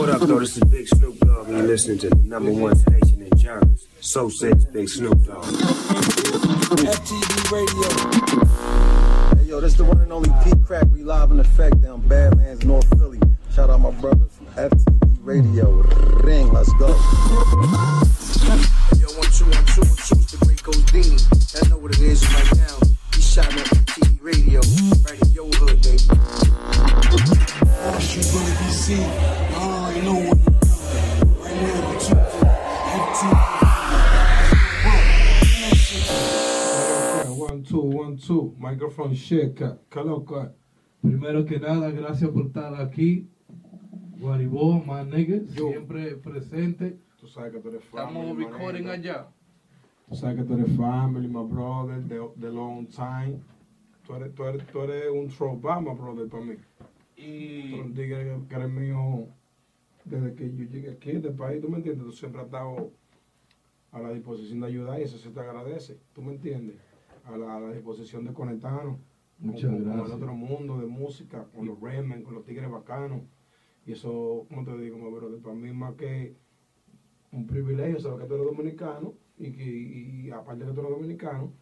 What up, though? This is Big Snoop Dogg, and you're listening to the number one station in Jarvis. So says Big Snoop Dogg. FTV Radio. Hey, yo, this the one and only Pete Crack. We live in effect down Badlands, North Philly. Shout out my brothers from FTV Radio. Ring, let's go. Yo, one, two, one, two, one, two, it's the great Godini. I know what it is right now. He shot on FTV Radio, right in your hood, baby. She gonna One, two, one, two. Microphone check. ¿Qué loco? Primero que nada, gracias por estar aquí. Guaribó, más niggas, Yo. siempre presente. Tú sabes que tú eres family. Estamos recording manito. allá. Tú sabes que tú eres family, my brother, de, de long time. Tú eres, tú eres, tú eres un throwback, my brother, para mí. Tú Y que eres mío desde que yo llegué aquí, este país, ¿tú me entiendes? Tú siempre has estado a la disposición de ayudar y eso se te agradece, ¿tú me entiendes? A la, a la disposición de conectarnos Muchas con, el otro mundo de música, con los Redmen, con los tigres bacanos. Y eso, como te digo, brother, para mí más que un privilegio saber que tú eres dominicano y que y, y aparte que tú eres dominicano,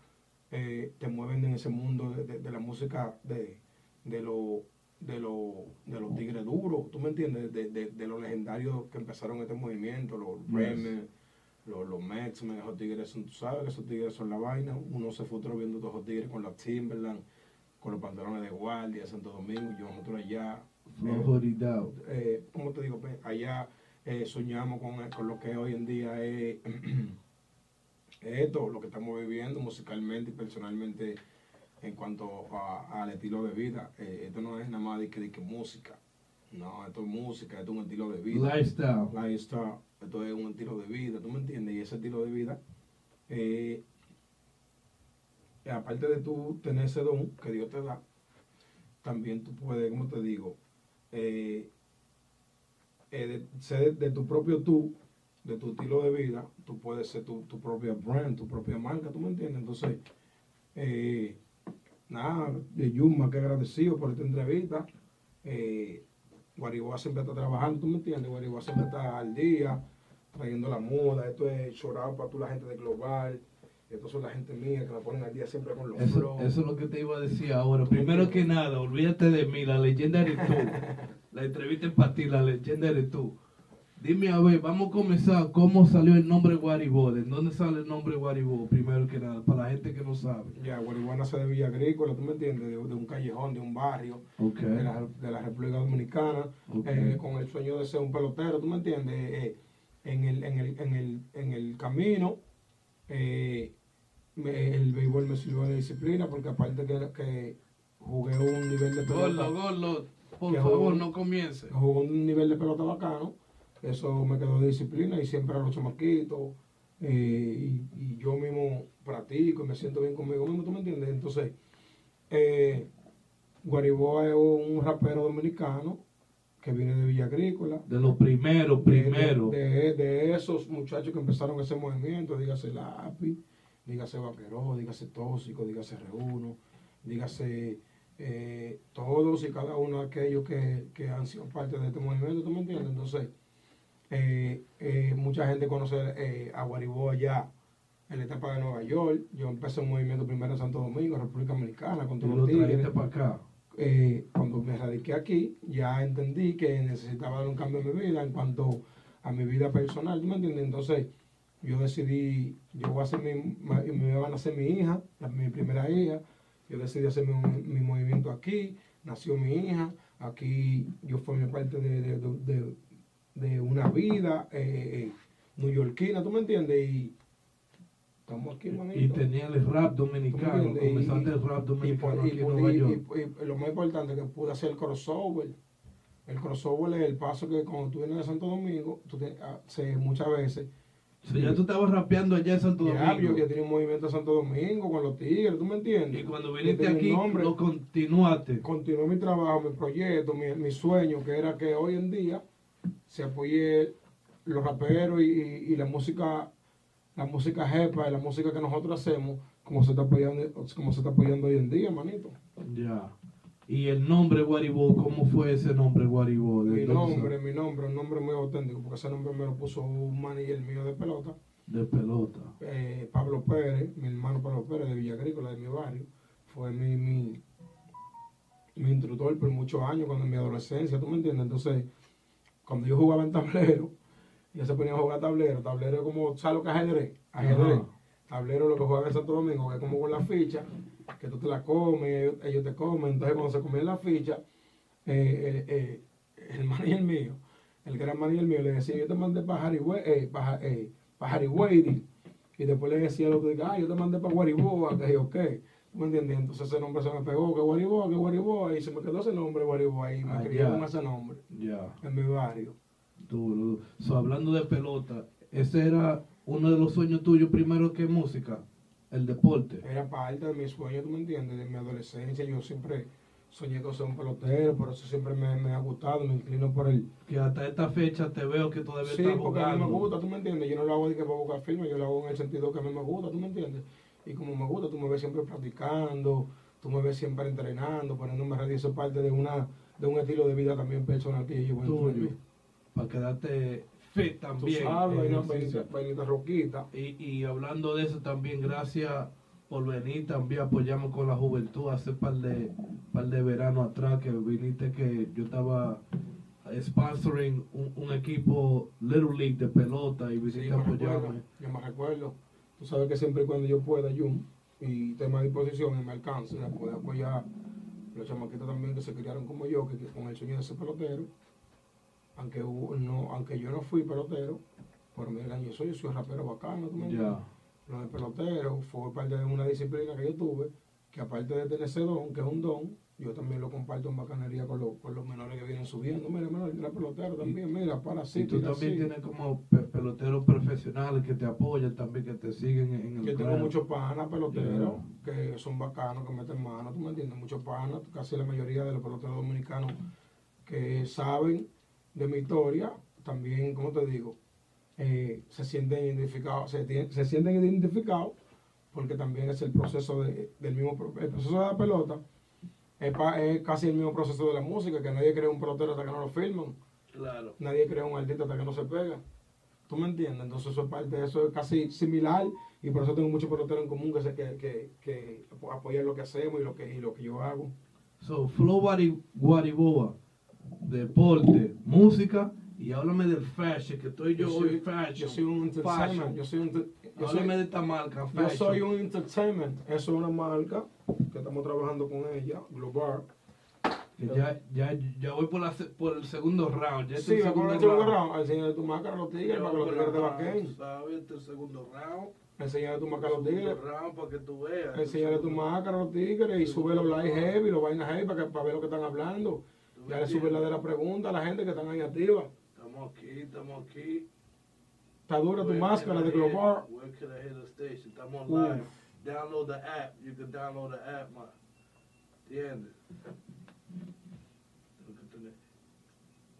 eh, te mueven en ese mundo de, de- de la música de, de, lo, de, lo, de los tigres duros, ¿tú me entiendes? De, de, de los legendarios que empezaron este movimiento, los Yes. Redmen, los, los Mexmen, esos tigres son, tú sabes que esos tigres son la vaina, uno se frustró viendo todos esos tigres con los Timberland, con los pantalones de guardia, Santo Domingo, yo nosotros allá, Flojo Down. eh, ¿cómo te digo? Pues, allá eh, soñamos con, con lo que hoy en día es esto, lo que estamos viviendo musicalmente y personalmente en cuanto a- al estilo de vida. Eh, esto no es nada más de que, de que música, no, esto es música, esto es un estilo de vida. Lifestyle. Lifestyle, esto es un estilo de vida, ¿tú me entiendes? Y ese estilo de vida, eh, aparte de tú tener ese don que Dios te da, también tú puedes, como te digo, eh, de, ser de tu propio tú, de tu estilo de vida, tú puedes ser tu, tu propia brand, tu propia marca, ¿tú me entiendes? Entonces, eh, nada, de Yuma, que agradecido por esta entrevista. Eh, Guariboa siempre está trabajando, ¿tú me entiendes? Guariboa siempre está al día, trayendo la moda. Esto es chorado para tú, la gente de Global. Estos son la gente mía que la ponen al día siempre con los Eso, flows. eso es lo que te iba a decir ahora. Primero que nada, olvídate de mí, la leyenda eres tú. La entrevista es para ti, la leyenda eres tú. Dime a ver, vamos a comenzar. ¿Cómo salió el nombre Guaribó? ¿De dónde sale el nombre Guaribó? Primero que nada, para la gente que no sabe. Ya, Guariboa nace de Villa Agrícola, ¿tú me entiendes? De, de un callejón, de un barrio. De la, de la República Dominicana, eh, con el sueño de ser un pelotero, ¿tú me entiendes? Eh, en, el, en, el, en, el, en el camino, eh, me- el béisbol me sirvió de disciplina, porque aparte que, que jugué un nivel de pelota, Gordo, gordo, por favor, no comience. jugué un nivel de pelota bacano, eso me quedó de disciplina y siempre a los chamaquitos, eh, y, y yo mismo practico y me siento bien conmigo mismo, ¿tú me entiendes? Entonces, eh, Guariboa es un rapero dominicano que viene de Villa Agrícola. De lo primero, De- primero. De, de- de esos muchachos que empezaron ese movimiento, dígase Lápiz, dígase Vaqueró, dígase Tóxico, dígase Reuno, dígase eh, todos y cada uno de aquellos que, que han sido parte de este movimiento, ¿tú me entiendes? Entonces, eh, eh, mucha gente conoce eh, a Guaribó allá en la etapa de Nueva York. Yo empecé un movimiento primero en Santo Domingo, República Dominicana, con todos lo los tigres para acá. cuando me radiqué aquí, ya entendí que necesitaba dar un cambio en mi vida en cuanto a mi vida personal, ¿tú me entiendes? Entonces, yo decidí, yo voy a hacer mi, me van a hacer mi hija, mi primera hija, yo decidí hacer mi, mi movimiento aquí, nació mi hija, aquí yo formé parte de, de, de- de- de una vida eh, eh, neoyorquina, ¿tú me entiendes? Y estamos aquí, manito. Y tenía el rap ¿Tú me dominicano. Comenzaste el rap y, dominicano y aquí en por- Nueva y- York. y- y lo más importante que pude hacer el crossover. El crossover es el paso que cuando tú vienes de Santo Domingo, tú te- hace muchas veces. O sea, ya tú estabas rapeando allá en Santo Ya, Domingo. yo ya tenía un movimiento en Santo Domingo con los tigres, ¿tú me entiendes? Y cuando Yo viniste aquí, nombre. lo continuaste. Continué mi trabajo, mi proyecto, mi, mi sueño, que era que hoy en día se apoye los raperos y, y- y la música, la música jepa y la música que nosotros hacemos, como se está apoyando, como se está apoyando hoy en día, manito. Ya. Y el nombre Guaribó, ¿cómo fue ese nombre Guaribó? ¿De Mi nombre, mi nombre, un nombre muy auténtico, porque ese nombre me lo puso un manager mío de pelota, De pelota. eh, Pablo Pérez, mi hermano Pablo Pérez de Villa Agrícola, de mi barrio, fue mi, mi, mi instructor por muchos años, cuando en mi adolescencia, ¿tú me entiendes? Entonces, cuando yo jugaba en tablero, ya se ponía a jugar tablero, tablero es como, ¿sabes lo que ajedrez? Ajedrez. Ajá. Tablero es lo que juega en Santo Domingo, que es como con la ficha, que tú te la comes, ellos, ellos te comen, entonces cuando se comían la ficha, eh, eh, eh, el manager mío, el el manager mío, le decía, yo te mandé para Harry, We- eh, para, eh, para Harry Wading, y después le decía al otro, ah, yo te mandé para Guariboa, que yo, ¿qué? ¿Tú me? Entonces ese nombre se me pegó, que Guariboa, que Guariboa, y se me quedó ese nombre, Guariboa, y me Ah, crié con ese nombre Ya. en mi barrio. Duro, duro. So, hablando de pelota, ese era uno de los sueños tuyos primero que música, el deporte. Era parte de mi sueño, ¿tú me entiendes? De mi adolescencia, yo siempre soñé con ser un pelotero, por eso siempre me, me ha gustado, me inclino por el... Que hasta esta fecha te veo que todavía Sí, estás porque a mí me jugando. gusta, ¿tú me entiendes? Yo no lo hago de que para buscar firma, yo lo hago en el sentido que a mí me gusta, ¿tú me entiendes? Y como me gusta, tú me ves siempre practicando, tú me ves siempre entrenando, poniéndome ready, eso es parte de una de un estilo de vida también personal que yo llevo mí. Para quedarte fit Tú también. sabes, en una roquita. Y, y hablando de eso también, gracias por venir también apoyamos con la juventud hace par de par de verano atrás que viniste que yo estaba sponsoring un, un equipo Little League de pelota y viniste a recuerdo, apoyarme. yo me recuerdo. Tú sabes que siempre y cuando yo pueda, Jun, y tenga a disposición y me alcance, a poder apoyar los chamaquitos también que se criaron como yo, que, que con el sueño de ser pelotero, aunque hubo- no, aunque yo no fui pelotero, por mil años soy, yo soy rapero bacano, ¿tú? Ya. Lo de pelotero fue parte de una disciplina que yo tuve, que aparte de tener ese don, que es un don, yo también lo comparto en bacanería con, los con los menores que vienen subiendo. Mira, menor, mira pelotero también, mira, para así, Y tú también así. tienes como pe- peloteros profesionales que te apoyan también, que te siguen en, el Yo tengo muchos panas peloteros que son bacanos, que meten mano, ¿tú me entiendes? Muchos panas, casi la mayoría de los peloteros dominicanos que saben de mi historia, también, como te digo, eh, se sienten identificados, se, se sienten identificados porque también es el proceso de- del mismo, el proceso de la pelota, es, pa- es casi el mismo proceso de la música, que nadie crea un pelotero hasta que no lo filman. Claro. Nadie crea un artista hasta que no se pega. ¿Tú me entiendes? Entonces eso es parte de eso, es casi similar y por eso tengo muchos peloteros en común que, se- que, que, que apo- apoyan lo que hacemos y lo que, y lo que yo hago. So, Flow Guari- Guariboa, deporte, música y háblame del fashion, que estoy yo, hoy soy, fashion. yo soy un entertainment. fashion. Yo soy, un, yo soy- Háblame de esta marca, yo fashion. soy un entertainment. Eso es una marca que estamos trabajando con ella, Global. Ya, ya, ya voy por, la, por el segundo round. Ya Sí, el segundo el segundo round. round. De tu máscara a los tigres para que los por tigres te baquen. ¿Sabes? Este es el segundo round. Enseñale tu máscara a los tigres. Round para que tú veas. Enseñale tu máscara a los tigres y sube los likes heavy, los vainas heavy para, que, para ver lo que están hablando. Ya le sube la de la pregunta a la gente que están ahí activa. Estamos aquí, estamos aquí. Está dura tu máscara de Global. Estamos live. Download the app. You can download the app, man. ¿Entiendes?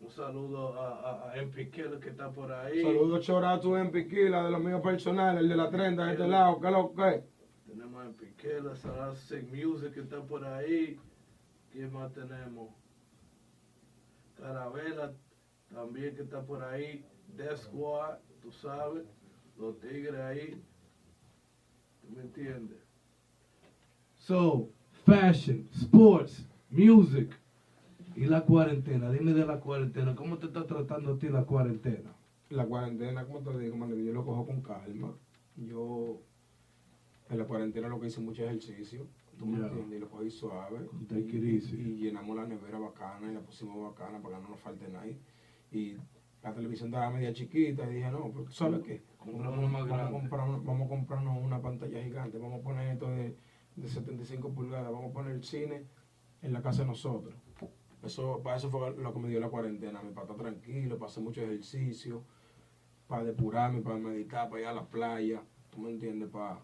Un saludo a, a, a que está por ahí. Saludos Chorato en Piquila, de los míos personales, el de la 30 de este lado, ¿qué lo que? Tenemos a Sarah Sick Music que está por ahí. ¿Quién más tenemos? Caravela también que está por ahí. Death Squad, tú sabes. Los tigres ahí. ¿Tú me entiendes? So, fashion, sports, music y la cuarentena. Dime de la cuarentena. ¿Cómo te está tratando a ti la cuarentena? La cuarentena, como te digo, man, yo lo cojo con calma. Yo en la cuarentena lo que hice mucho ejercicio, tú me entiendes, y lo cogí suave. Y, llenamos la nevera bacana y la pusimos bacana para que no nos falte nada. Y la televisión estaba media chiquita y dije, no, porque ¿sabes qué? Compramos una más vamos, a comprar, vamos a comprarnos una pantalla gigante, vamos a poner esto de, de 75 pulgadas, vamos a poner el cine en la casa de nosotros. Eso, para eso fue lo que me dio la cuarentena, para estar tranquilo, para hacer mucho ejercicio, para depurarme, para meditar, para ir a la playa, tú me entiendes, para,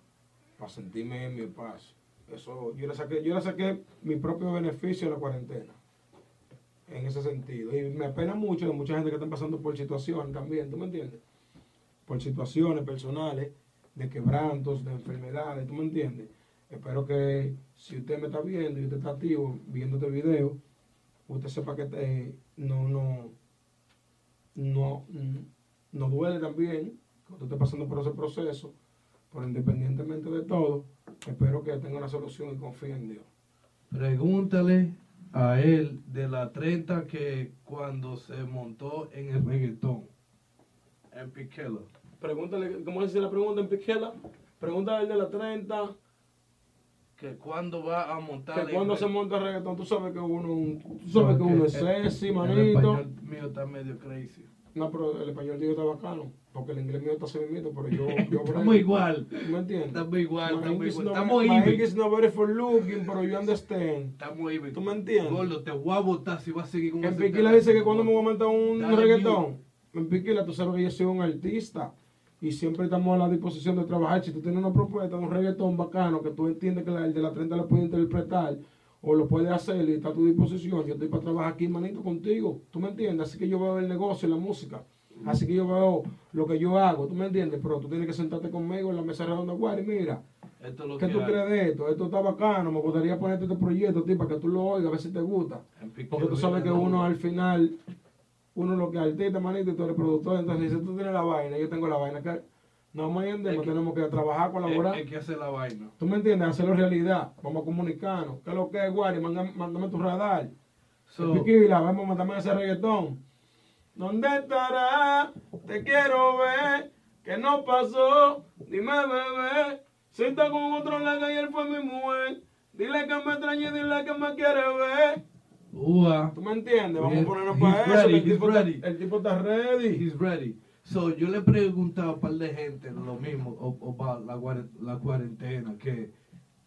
para sentirme en mi paz. Eso, yo le saqué, yo le saqué mi propio beneficio a la cuarentena, en ese sentido. Y me apena mucho de mucha gente que está pasando por situaciones también, ¿tú me entiendes? Por situaciones personales, de quebrantos, de enfermedades, ¿tú me entiendes? Espero que si usted me está viendo y usted está activo viendo este video, usted sepa que eh, no, no, no, no duele también que usted esté pasando por ese proceso, pero independientemente de todo, espero que tenga una solución y confíe en Dios. Pregúntale a él de la 30 que cuando se montó en el reggaetón, en Piquela. Pregúntale, ¿cómo dice la pregunta en Piquela? Pregúntale al de la 30 Que cuando va a montar que el- se monta el reggaetón, tú sabes que uno, tú sabes que uno es el- sexy, El manito. español mío está medio crazy. No, pero el español digo está bacano, porque el inglés mío está así mismito, pero yo... yo Estamos igual. ¿Me entiendes? Estamos igual, My estamos English igual. Estamos my even. English very for looking, pero you understand. Estamos even. ¿Tú me entiendes? Gordo, te voy a botar si vas a seguir con En Piquila dice que cuando me voy a montar un reggaetón, en Piquila tú sabes que yo soy un artista y siempre estamos a la disposición de trabajar. Si tú tienes una propuesta un reggaetón bacano que tú entiendes que la- el de la 30 lo puede interpretar o lo puede hacer y está a tu disposición, yo estoy para trabajar aquí, manito, contigo. ¿Tú me entiendes? Así que yo veo el negocio y la música. Así que yo veo lo que yo hago, ¿tú me entiendes? Pero tú tienes que sentarte conmigo en la mesa redonda, Guari, mira, Esto es lo ¿qué que tú hay. crees de esto? Esto está bacano, me gustaría ponerte este proyecto, para que tú lo oigas, a ver si te gusta. Porque tú sabes que uno al final, uno lo que es artista, manito, y tú eres productor, entonces si tú tienes la vaina, yo tengo la vaina, que no me entiendes, Es que- tenemos que trabajar, colaborar. Hay que hacer la vaina. ¿Tú me entiendes? Hacerlo realidad, vamos a comunicarnos. ¿Qué es lo que es, Guari? Mándame, mándame tu radar. So, Piquila, vamos a mandarme ese reggaetón. ¿Dónde estará? Te quiero ver. Que no pasó? Dime, bebé. Si está con otro la que ayer fue mi mujer. Dile que me extrañe dile que me quiere ver. Ua, ¿Tú me entiendes? Vamos a ponernos para eso. ready, el, tipo está, ready. el tipo está ready. he's ready. So, yo le he preguntado a un par de gente lo mismo para la, la cuarentena, que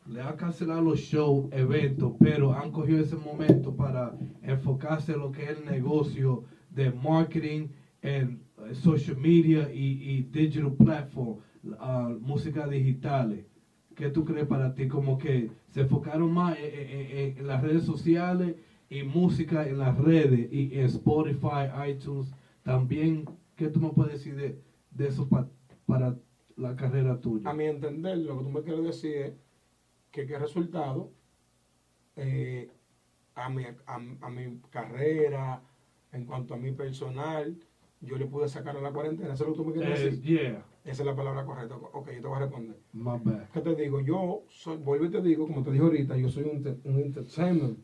le han cancelado los shows, eventos, pero han cogido ese momento para enfocarse en lo que es el negocio de marketing en eh, social media y, y digital platform, ah, música digitales. ¿Qué tú crees para ti? Como que se enfocaron más en, en- en- en las redes sociales y música en las redes y en Spotify, iTunes. También, ¿qué tú me puedes decir de, de eso pa- para la carrera tuya? A mi entender, lo que tú me quieres decir es que qué resultado eh, a, mi, a, a mi carrera, en cuanto a mi personal, yo le pude sacar a la cuarentena. ¿Eso es lo que tú me quieres decir? yeah, Esa es la palabra correcta. Ok, yo te voy a responder. my bad. ¿Qué te digo? Yo soy, vuelvo y te digo, como te dije ahorita, yo soy un, un entertainment.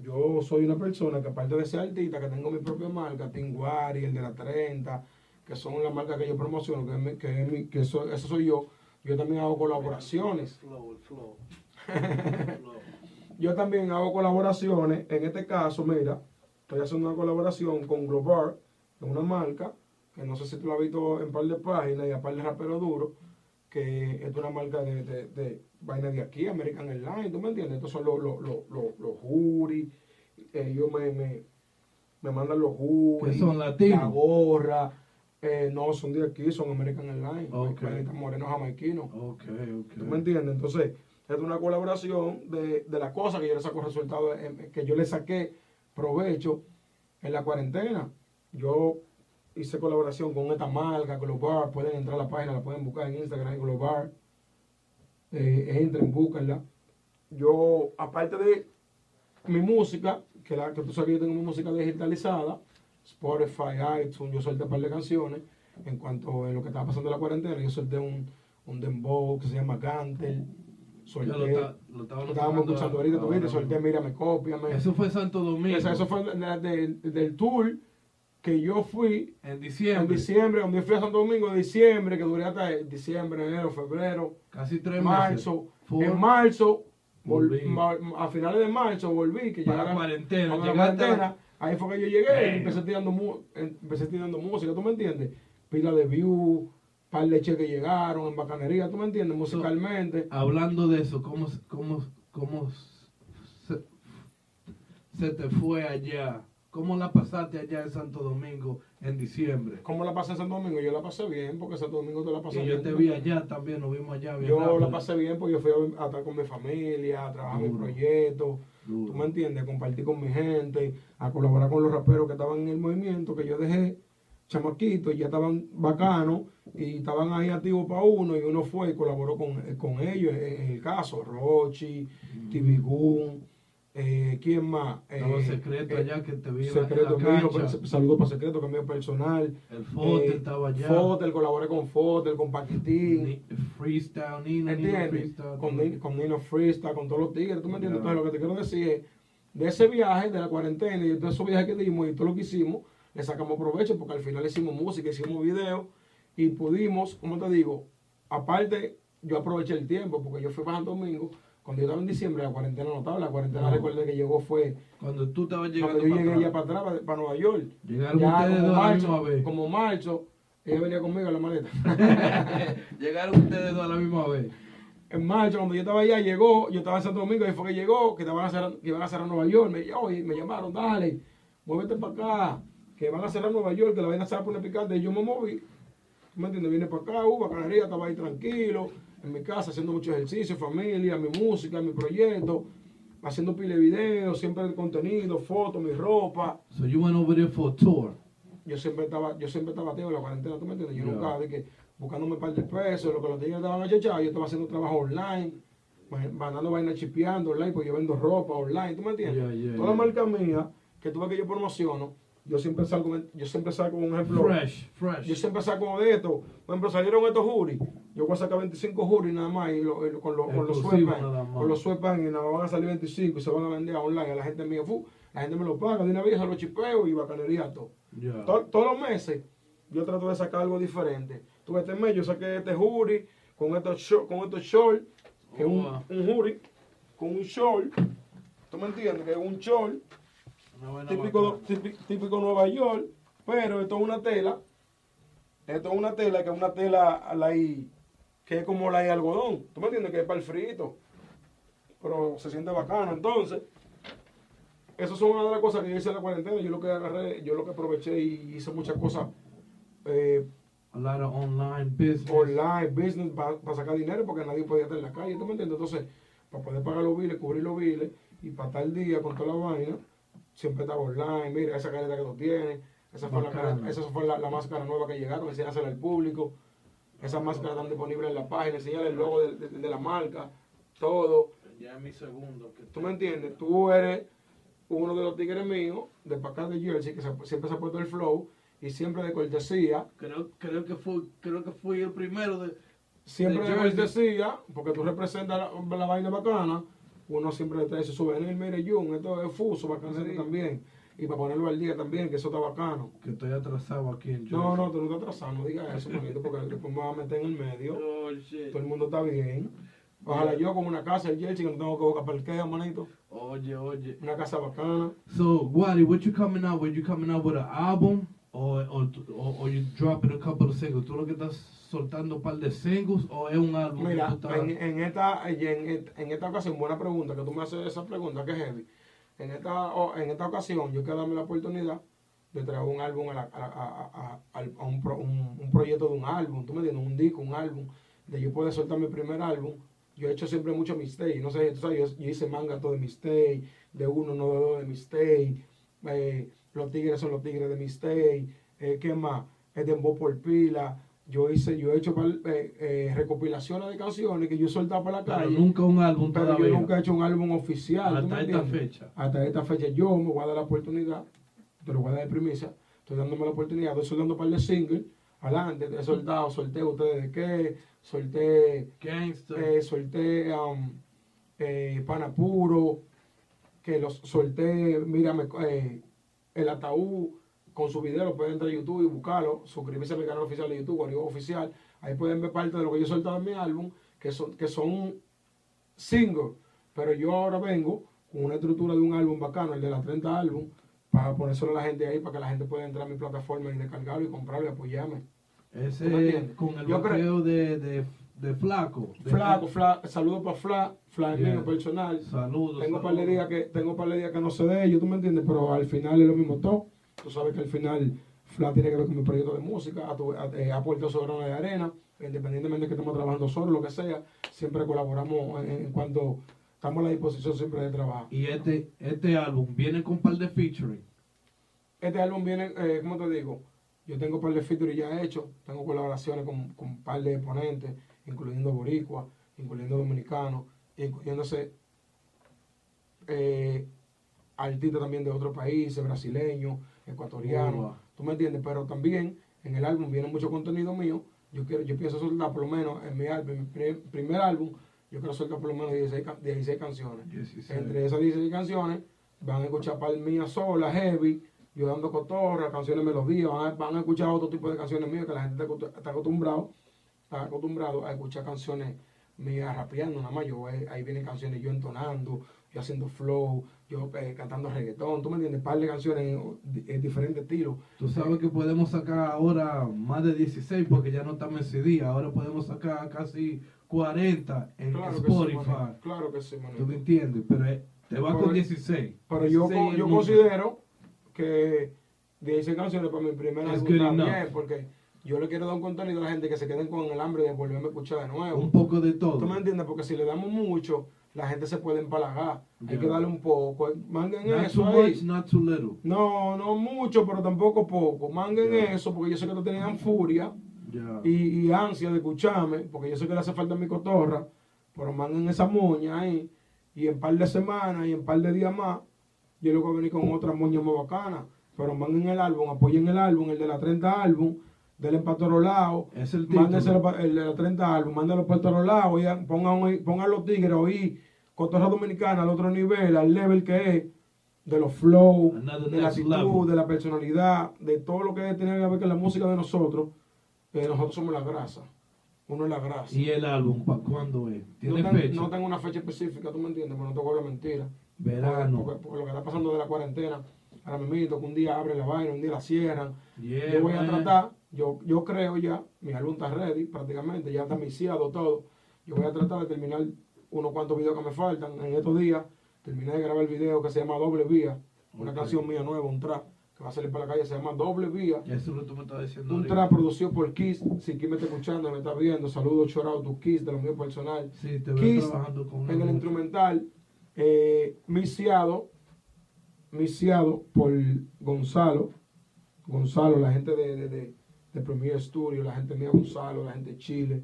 Yo soy una persona que aparte de ser artista, que tengo mi propia marca, Tinguari, el de la 30, que son las marcas que yo promociono, que, es mi- que, es mi- que eso, eso soy yo. Yo también hago colaboraciones. Flow, el flow. Flow. Yo también hago colaboraciones. En este caso, mira, estoy haciendo una colaboración con Globar, que es una marca, que no sé si tú la has visto en par de páginas y a par de raperos duros, que es una marca de, de, de vaina de aquí, American Airlines, ¿tú me entiendes? Estos son los, los, los, los, los juris, ellos me, me, me mandan los juris, ¿Que son latinos? la gorra, eh, no, son de aquí, son American Airlines, Ok. morenos jamaiquinos. Ok, ok. ¿Tú me entiendes? Entonces, es una colaboración de, de las cosas que yo le saco resultados, en- que yo le saqué provecho en la cuarentena. Yo hice colaboración con esta marca, Globar, pueden entrar a la página, la pueden buscar en Instagram, Globar. Eh, entren, búsquenla. Yo, aparte de mi música, que, la, que tú sabes que yo tengo mi música digitalizada, Spotify, iTunes, yo solté un par de canciones. En cuanto a lo que estaba pasando en la cuarentena, yo solté un, un dembow que se llama Gantel. Solté, lo, lo estábamos escuchando ahorita, tú viste, solté. Mírame, cópiame. Eso fue Santo Domingo. Eso fue de- de- del tour que yo fui en en diciembre. diciembre, donde fui a Santo Domingo en diciembre, que duré hasta diciembre, enero, febrero, Casi tres marzo. meses. En marzo, vol- Volví. a finales de marzo volví, que ya la cuarentena, la llegaste a la- cuarentena, ahí fue que yo llegué y empecé tirando, mu- em- empecé tirando música, ¿tú me entiendes? Pila de views, par de cheques llegaron en bacanería, ¿tú me entiendes? Musicalmente. Hablando de eso, ¿cómo, cómo, cómo se, se te fue allá? ¿Cómo la pasaste allá en Santo Domingo en diciembre? ¿Cómo la pasé en Santo Domingo? Yo la pasé bien, porque Santo Domingo te la pasé Y bien. yo te ¿tú vi allá también, nos vimos allá. bien Yo rápido. la pasé bien porque yo fui a, a estar con mi familia, a trabajar Duro. proyectos, Duro. tú me entiendes, a compartir con mi gente, a colaborar con los raperos que estaban en el movimiento que yo dejé chamaquitos, ya estaban bacanos y estaban ahí activos para uno y uno fue y colaboró con, con ellos en, en el caso, Rochi, TV Goon, eh, ¿quién más? Eh, secreto eh, allá que te vi en Secreto la mío, cancha. pues, saludo para Secreto, que es mío personal. El Fote Eh, estaba allá. Fotel, colaboré con Fotel, con Paquitín. Ni- Freestyle, Nino, Nino ¿Entiendes? Freestyle. Con, Ni- con Nino Freestyle, con todos los tigres, ¿tú me entiendes? Entonces, lo que te quiero decir es, de ese viaje, de la cuarentena y de todos esos viajes que dimos y todo lo que hicimos, le sacamos provecho porque al final hicimos música, hicimos videos y pudimos, como te digo, aparte, yo aproveché el tiempo porque yo fui para Santo Domingo. Cuando yo estaba en diciembre, la cuarentena no estaba. La cuarentena, No. recuerdo que llegó fue Cuando tú estabas llegando cuando yo llegué ya para atrás, para, para Nueva York. Llegaron Ya ustedes como dos a la marzo, misma vez. como marzo, ella venía conmigo en la maleta. Llegaron ustedes dos a la misma vez. en marzo, cuando yo estaba allá, llegó, yo estaba en Santo Domingo, y fue que llegó, que, van a cerrar, que iban a cerrar Nueva York. Me, oye, me llamaron, dale, muévete para acá, que van a cerrar Nueva York, que la vaina se va a poner picante. Y yo me moví, ¿tú me entiendes? Vine para acá, uh, bacanería, estaba ahí tranquilo, en mi casa, haciendo mucho ejercicio, familia, mi música, mi proyecto, haciendo pile de videos, siempre el contenido, fotos, mi ropa. So you went over there for a tour. Yo siempre estaba, yo siempre estaba activo en la cuarentena, ¿tú me entiendes? Yo nunca de que buscándome un par de pesos, lo que los tigres estaban achechados, yo estaba haciendo trabajo online, ma- mandando vainas chipeando online, porque yo vendo ropa online, ¿tú me entiendes? Ya, ya, Toda marca mía, que tú ves que yo promociono, yo siempre salgo, yo siempre saco un ejemplo. Fresh, fresh. Yo siempre saco de esto. Por ejemplo, salieron estos juris. Yo voy a sacar 25 juris nada más y lo- y lo- con, los con sweatpants. Con los sweatpants y nada más van a salir 25 y se van a vender online a la gente mía. Fu, la gente me lo paga de una vez, se lo chipeo y bacanería todo. Ya. To- todos los meses yo trato de sacar algo diferente. Tú este mes yo saqué este jury con estos con estos short, que es un, wow. un jury con un short. ¿Tú me entiendes? Que es un short típico, típico, típico Nueva York, pero esto es una tela. Esto es una tela que es una tela la que es como la de algodón. ¿Tú me entiendes? Que es para el frito. Pero se siente bacano. Entonces, esas son una de las cosas que yo hice en la cuarentena. Yo lo que agarré, yo lo que aproveché y hice muchas cosas eh, A lot of online business. online, business, para sacar dinero porque nadie podía estar en la calle, ¿tú me entiendes? Entonces, para poder pagar los biles, cubrir los biles y para estar el día con toda la vaina, siempre estaba online, mira esa careta que tú tienes, esa fue, la, esa fue la, la máscara nueva que llegaron, enseñársela al público, esas máscaras están disponibles en la página, enseñarle el logo de, de- de la marca, todo, Ya es mi segundo. Que ¿tú me entiendes? Tú eres uno de los tigres míos, de acá de Jersey, que se- siempre se ha puesto el flow y siempre de cortesía, Creo, creo que fui, creo que fui el primero de. Siempre De cortesía, porque tú representas la, la vaina bacana, uno siempre le trae ese souvenir, mire Jun, esto es fuso, bacano Sí. también. Y para ponerlo al día también, que eso está bacano. Que estoy atrasado aquí en No, Jersey. no, tú no estás atrasado, no digas eso, manito, porque después me vas a meter en el medio. Oh, shit. Todo el mundo está bien. Ojalá yo con una casa en Jersey que no tengo que buscar parqueo, manito. Oye, oye. Una casa bacana. So, Wadi, what you coming out with? You coming out with an album? Or, or, or, or you dropping a couple of singles? ¿Tú lo que estás soltando un par de singles o es un álbum? que Mira, tú estás- en, en esta, en, esta ocasión, buena pregunta, que tú me haces esa pregunta, que es heavy. En esta, o- en esta ocasión, yo quiero darme la oportunidad de traer un álbum a, la- a, a- a- a- a un, pro- un- un proyecto de un álbum, tú me entiendes, un disco, un álbum, de yo poder soltar mi primer álbum. Yo he hecho siempre mucho mistake, no sé, tú sabes, yo, yo hice manga todo de mistake, de uno, no de dos de mistake, eh, los tigres son los tigres de mistake, eh, ¿qué más? Es de por pila. Yo hice, yo he hecho eh, eh, recopilaciones de canciones que yo he soltado para la Pero calle. nunca un álbum Pero todavía. yo nunca he hecho un álbum oficial. ¿tú me Hasta esta fecha. Hasta esta fecha yo me voy a dar la oportunidad, te lo voy a dar de primicia, estoy dándome la oportunidad, estoy soltando un par de singles, adelante, he soltado, solté ustedes de qué, solté, Gangster. eh, solté um, eh, Pana Puro, que los solté, mírame, el ataúd con su video, lo pueden entrar a YouTube y buscarlo, suscribirse a mi canal oficial de YouTube, Guaribo Oficial, ahí pueden ver parte de lo que yo he soltado en mi álbum, que son, que son singles, pero yo ahora vengo con una estructura de un álbum bacano, el de la 30 álbum, para ponérselo a la gente ahí, para que la gente pueda entrar a mi plataforma y descargarlo y comprarlo y apoyarme. ¿Tú me Ese con el Yo creo- de, de, de Flaco. De- Flaco, Fla, saludos para Fla, Fla es Yeah. mío personal. Saludos. Tengo un par de saludos. días que tengo par de días que no sé de ellos, tú me entiendes, pero al final es lo mismo todo. Tú sabes que al final Fla tiene que ver con mi proyecto de música, eh, aporta su grano de arena, independientemente de que estemos trabajando solo, lo que sea, siempre colaboramos en, en cuanto estamos a la disposición siempre de trabajar. Y este, este álbum viene con un par de featuring. Este álbum viene, eh, ¿cómo te digo? Yo tengo un par de features ya hechos, tengo colaboraciones con, con un par de ponentes, incluyendo boricua, incluyendo dominicanos, incluyéndose eh, artistas también de otros países, brasileños, ecuatorianos, Wow. ¿tú me entiendes? Pero también en el álbum viene mucho contenido mío, yo quiero, yo pienso soltar por lo menos en mi álbum, mi pri- primer álbum, yo quiero soltar por lo menos 16, ca- 16 canciones. 16. Entre esas 16 canciones van a escuchar par mía sola, heavy, yo dando cotorra, canciones melodías, van a, van a escuchar otro tipo de canciones mías que la gente está acostumbrado, está acostumbrado a escuchar canciones mías rapeando nada más. Yo, eh, ahí vienen canciones yo entonando, yo haciendo flow, yo eh, cantando reggaetón, tú me entiendes, par de canciones en, en diferentes estilos. Tú sabes que podemos sacar ahora más de 16 porque ya no estamos en CD. Ahora podemos sacar casi 40 en Claro que sí, Spotify. claro que sí, manito. ¿Tú me entiendes? Pero eh, te vas con 16. Pero yo, 16 co- es yo considero que 16 canciones para mi primer Es álbum también, porque yo le quiero dar un contenido a la gente que se queden con el hambre de volverme a escuchar de nuevo. Un poco de todo. ¿Tú me entiendes? Porque si le damos mucho, la gente se puede empalagar. Hay que darle un poco. Manguen Not eso too ahí. much, not too little. No, no mucho, pero tampoco poco. Manguen eso, porque yo sé que no tenían furia y, y ansia de escucharme, porque yo sé que le hace falta mi cotorra, pero manden esa moña ahí, y en par de semanas y en par de días más, yo luego voy a venir con otra moña más bacana, pero manden el álbum, apoyen el álbum, el de la 30 álbum, del empatorolado, Es el título. el de la 30 álbum, mándenlo para el todos lados, pongan, los tigres oí cotorra dominicana al otro nivel, al level que es, de los flow, Another de la actitud, level. de la personalidad, de todo lo que tiene que ver con la música de nosotros, eh, nosotros somos la grasa. Uno es la grasa. ¿Y el álbum para cuándo es? no, ¿Tiene ten- fecha? no tengo una fecha específica, tú me entiendes, pero no te voy a hablar mentira. Verano. Porque, porque lo que está pasando de la cuarentena, ahora mismo, que un día abren la vaina, un día la cierran. Yeah, yo voy a tratar, yo, yo creo ya, mi álbum está ready prácticamente, ya está misiado todo. Yo voy a tratar de terminar unos cuantos videos que me faltan en estos días. Terminé de grabar el video que se llama Doble Vía, una canción mía nueva, un trap, que va a salir para la calle, se llama Doble Vía. Eso es lo que tú me estás diciendo. Un trap producido por Kiss. Si Kiss me está escuchando, me está viendo, saludos, chorado, tu Kiss, de lo mío personal. Sí, te veo Kiss trabajando con en el instrumental, eh, misiado, misiado por Gonzalo. Gonzalo, la gente de, de, de, de Premier Studio, la gente mía Gonzalo, la gente de Chile.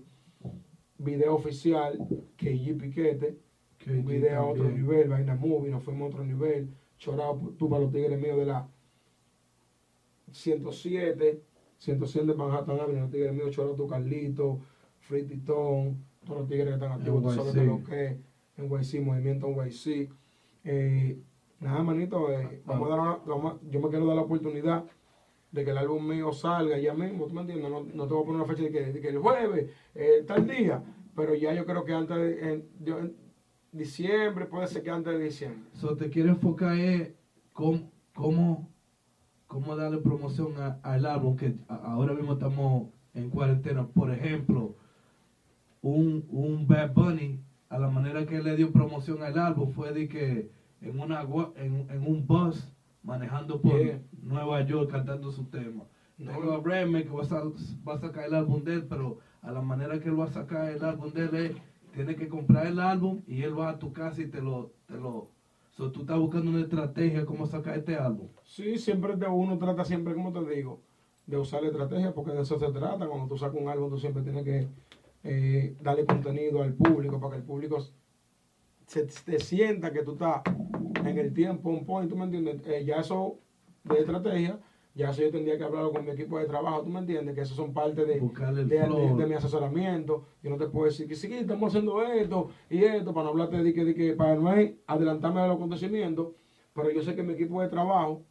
Video oficial, KG Piquete. Que un video a otro nivel, Vaina Movie, nos fuimos a otro nivel. Chorado, tú para los tigres míos de la 107, 107 de Manhattan Avenue, los tigres míos, Chorado, tu Carlito, Free Titón, todos los tigres que están activos, tú sabes de lo que es, NYC, Movimiento NYC. Eh, nada, manito, eh, vamos a dar una- vamos a- yo me quiero dar la oportunidad de que el álbum mío salga ya mismo, ¿tú me entiendes? No, no te voy a poner una fecha de que, el jueves, eh, tal día, pero ya yo creo que antes de diciembre, puede ser que antes de diciembre. So, te quiero enfocar en cómo, cómo, cómo darle promoción al álbum, que ahora mismo estamos en cuarentena. Por ejemplo, un, un Bad Bunny, a la manera que le dio promoción al álbum fue de que en, una, en, en un bus manejando por Yeah. Nueva York cantando su tema. No. Tengo a Redman que va a, sa- va a sacar el álbum de él, pero a la manera que él va a sacar el álbum de él es, tiene que comprar el álbum y él va a tu casa y te lo... Te lo so, tú estás buscando una estrategia cómo sacar este álbum. Sí, siempre de uno trata siempre, como te digo, de usar la estrategia, porque de eso se trata. Cuando tú sacas un álbum, tú siempre tienes que eh, darle contenido al público, para que el público se, te sienta que tú estás en el tiempo, un point, ¿tú me entiendes? Eh, ya eso de estrategia, ya eso yo tendría que hablarlo con mi equipo de trabajo, ¿tú me entiendes? Que eso son parte de, de, de- de mi asesoramiento. Yo no te puedo decir que sí, estamos haciendo esto y esto, para no hablarte de que, de que para no adelantarme a los acontecimientos, pero yo sé que mi equipo de trabajo,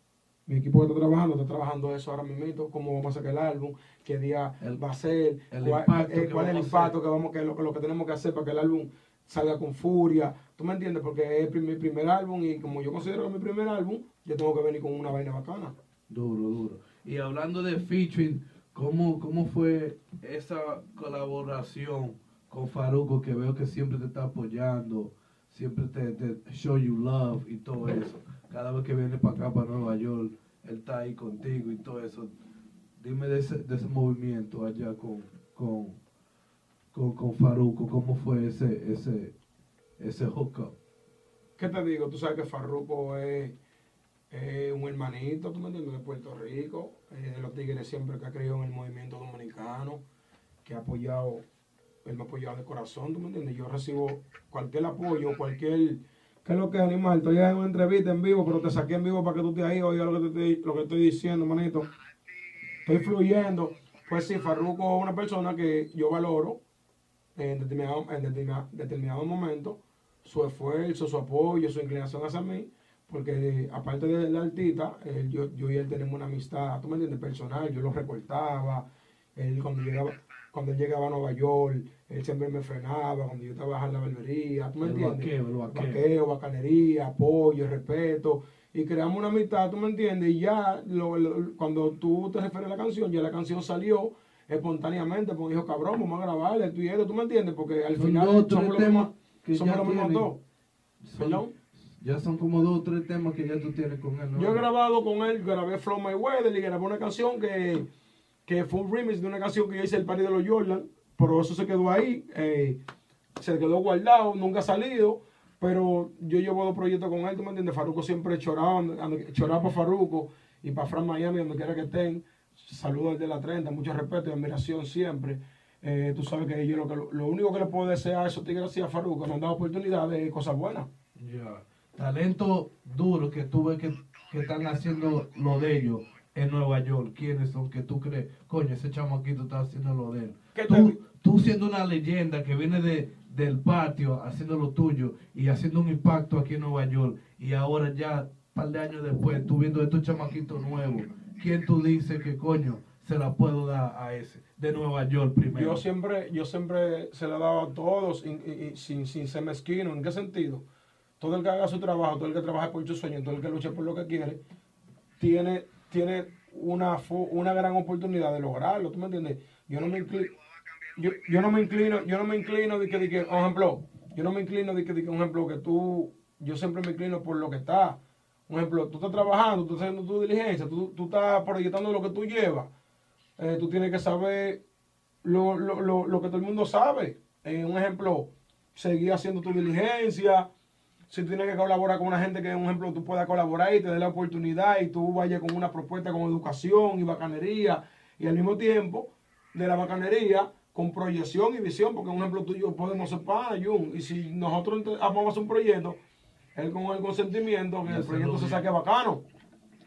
mi equipo que está trabajando, está trabajando eso ahora mismo, cómo vamos a sacar el álbum, qué día El- va a ser, cuál, eh, cuál es el impacto que, vamos, que, lo, que lo que tenemos que hacer para que el álbum salga con furia. ¿Tú me entiendes? Porque es mi primer álbum y como yo considero que es mi primer álbum, yo tengo que venir con una vaina bacana. Duro, duro. Y hablando de featuring, ¿cómo, cómo fue esa colaboración con Faruco que veo que siempre te está apoyando, siempre te, te show you love y todo eso? Cada vez que viene para acá, para Nueva York, él está ahí contigo y todo eso. Dime de ese, de ese movimiento allá con, con, con, con Faruco, ¿cómo fue ese, ese, ese hookup? ¿Qué te digo? Tú sabes que Farruko es un hermanito, tú me entiendes, de Puerto Rico, de los tigres siempre que ha creído en el movimiento dominicano, que ha apoyado, él me ha apoyado de corazón, tú me entiendes. Yo recibo cualquier apoyo, cualquier. ¿Qué es lo que animal? Estoy en una entrevista en vivo, pero te saqué en vivo para que tú te ahí oiga lo que, te, lo que estoy diciendo, manito. Estoy fluyendo. Pues sí, Farruko es una persona que yo valoro en determinado, en determinado, determinado momento su esfuerzo, su apoyo, su inclinación hacia mí, porque eh, aparte de la artista, él- yo, yo y él tenemos una amistad, tú me entiendes, personal, yo lo recortaba, él cuando llegaba, cuando él llegaba a Nueva York, él siempre me frenaba, cuando yo trabajaba en la barbería, tú me El entiendes, vaqueo, el vaqueo. vaqueo, bacanería, apoyo, respeto, y creamos una amistad, tú me entiendes, y ya lo- lo- cuando tú te refieres a la canción, ya la canción salió espontáneamente, porque dijo, cabrón, vamos a grabarle, esto y esto, tú me entiendes, porque al final somos los que somos ya los mismos tienen. dos. Son- Perdón. ya son como dos o tres temas que ya tú tienes con él. ¿no? Yo he grabado con él, grabé Flow My Weather y grabé una canción que, que fue un remix de una canción que yo hice el party de los Jordan, pero eso se quedó ahí, eh, se quedó guardado, nunca ha salido, pero yo llevo dos proyectos con él, tú me entiendes, Faruco siempre choraba, choraba para Faruco y para Fran Miami, donde quiera que estén, saludos desde la 30, mucho respeto y admiración siempre. Eh, tú sabes que yo lo, que, lo único que le puedo desear a esos tigres así a que me han dado oportunidades de cosas buenas. Ya. Talento duro que tú ves que, que están haciendo lo de ellos en Nueva York. ¿Quiénes son que tú crees? Coño, ese chamaquito está haciendo lo de él. ¿Qué Tú, te- tú siendo una leyenda que viene de, del patio haciendo lo tuyo y haciendo un impacto aquí en Nueva York y ahora ya, un par de años después, tú viendo estos chamaquitos nuevos, ¿quién tú dices que coño se la puedo dar a ese? De Nueva York primero. Yo siempre, yo siempre se le he dado a todos y- sin, sin ser mezquino. ¿En qué sentido? Todo el que haga su trabajo, todo el que trabaje por su sueño, todo el que luche por lo que quiere, tiene, tiene una, una gran oportunidad de lograrlo. ¿Tú me entiendes? Yo no me inclino, yo, yo no me inclino, yo no me inclino de que, de que, por ejemplo, yo no me inclino de que, de que, un ejemplo, que tú, yo siempre me inclino por lo que está. Un ejemplo, tú estás trabajando, tú estás haciendo tu diligencia, tú, tú estás proyectando lo que tú llevas. Eh, tú tienes que saber lo, lo, lo, lo que todo el mundo sabe. Eh, un ejemplo, seguir haciendo tu diligencia. Si tienes que colaborar con una gente que, un ejemplo, tú puedas colaborar y te dé la oportunidad y tú vayas con una propuesta con educación y bacanería y al mismo tiempo de la bacanería con proyección y visión, porque un ejemplo tú y yo podemos ser pana, Jun, y si nosotros vamos a hacer un proyecto, él con el consentimiento, que el proyecto se saque bacano.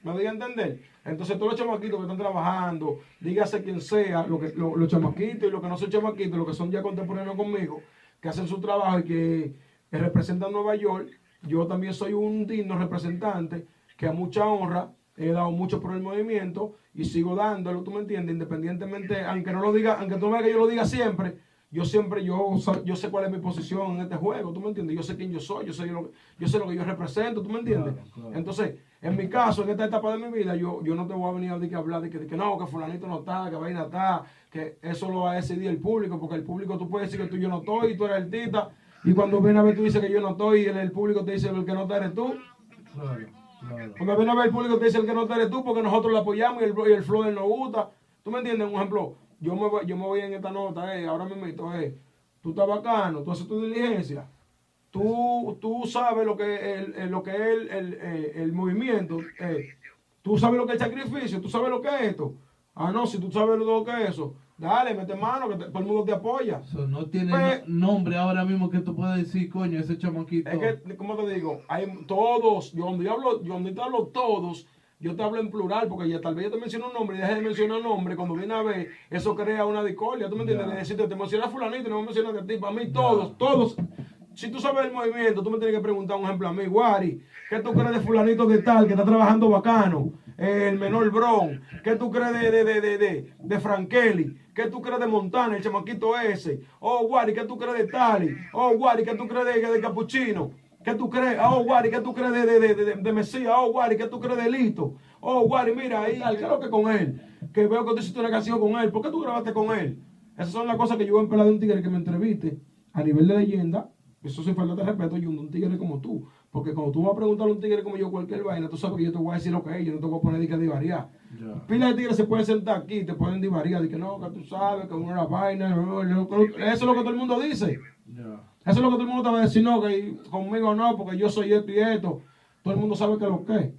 ¿Me doy a entender? Entonces, todos los chamaquitos que están trabajando, dígase quien sea, lo que, lo- los chamaquitos y los que no son chamaquitos, los que son ya contemporáneos conmigo, que hacen su trabajo y que, representan Nueva York, yo también soy un digno representante que a mucha honra he dado mucho por el movimiento y sigo dándolo, ¿tú me entiendes? Independientemente, aunque no lo diga, aunque tú veas que yo lo diga siempre, yo siempre, yo, yo sé cuál es mi posición en este juego, ¿tú me entiendes? Yo sé quién yo soy, yo sé lo, yo sé lo que yo represento, ¿tú me entiendes? Claro, claro. Entonces, en mi caso, en esta etapa de mi vida, yo, yo no te voy a venir a, decir que hablar de que, de que no, que fulanito no está, que vaina está, que eso lo va a decidir el público, porque el público tú puedes decir que tú yo no estoy, y tú eres artista, y cuando viene a ver tú dices que yo no estoy, y el, el público te dice el que no está eres tú. Claro. Cuando viene a ver el público te dice el que no está eres tú, porque nosotros lo apoyamos y el, y el flow nos gusta. ¿Tú me entiendes? Un ejemplo, yo me voy, yo me voy en esta nota, eh, ahora meto, eh, tú estás bacano, tú haces tu diligencia, tú, tú sabes lo que, el, el- lo que es el, el, eh, el movimiento, eh, tú sabes lo que es el sacrificio, tú sabes lo que es esto. Ah, no, si tú sabes lo que es eso, dale, mete mano, que te- todo el mundo te apoya. So, no tiene Pues- no- nombre ahora mismo que tú puedas decir, coño, ese chamaquito. Es que, como te digo, hay todos, yo cuando yo hablo, yo cuando te hablo todos, yo te hablo en plural, porque ya tal vez yo te menciono un nombre y deje de mencionar un nombre, cuando viene a ver, eso crea una discordia, ¿tú me entiendes? De decirte, te mencionas fulanito y no me mencionas de ti, para mí todos, todos. Si tú sabes el movimiento, tú me tienes que preguntar un ejemplo a mí, Guari, ¿qué tú crees de fulanito de tal que está trabajando bacano? El menor Bron, ¿qué tú crees de, de, de, de, de, de Frankeli? ¿Qué tú crees de Montana, el chamaquito ese? Oh, Guari, ¿qué tú crees de Tali? Oh, Guari, ¿qué tú crees de, de Capuchino? ¿Qué tú crees? Oh, Guari, ¿qué tú crees de, de, de, de, de Mesías? Oh, Guari, ¿qué tú crees de Lito? Oh, Guari, mira, ahí, ¿qué es lo que con él? Que veo que tú hiciste una canción con él. ¿Por qué tú grabaste con él? Esas son las cosas que yo voy a esperar de un tigre que me entreviste a nivel de leyenda. Eso sin falta de respeto, yo un tigre como tú. Porque cuando tú vas a preguntarle a un tigre como yo cualquier vaina, tú sabes que yo te voy a decir lo que es, yo no te voy a poner de que divariar. Ya. Pila de tigres se pueden sentar aquí, te pueden divariar, de que no, que tú sabes, que uno la vaina, eso es lo que todo el mundo dice. Eso es lo que todo el mundo te va a decir, no, que conmigo no, porque yo soy esto y esto. Todo el mundo sabe que lo que es.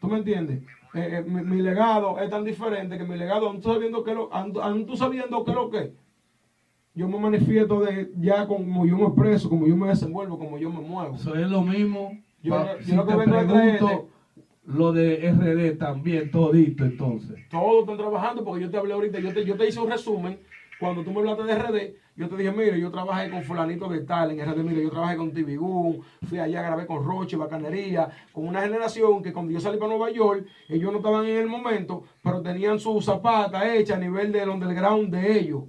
¿Tú me entiendes? Eh, eh, mi, mi legado es tan diferente que mi legado, aún tú sabiendo que lo, aún, aún tú sabiendo que lo que, yo me manifiesto de ya como yo me expreso, como yo me desenvuelvo, como yo me muevo. Eso es lo mismo. Yo- Pa- yo si lo que te vengo pregunto lo de RD también, todito entonces. Todos están trabajando porque yo te hablé ahorita, yo te, yo te hice un resumen. Cuando tú me hablaste de RD, yo te dije, mire, yo trabajé con fulanito de tal en RD, mire, yo trabajé con Tibigún, fui allá, grabé con Roche, Bacanería, con una generación que cuando yo salí para Nueva York, ellos no estaban en el momento, pero tenían su zapata hecha a nivel del underground de ellos,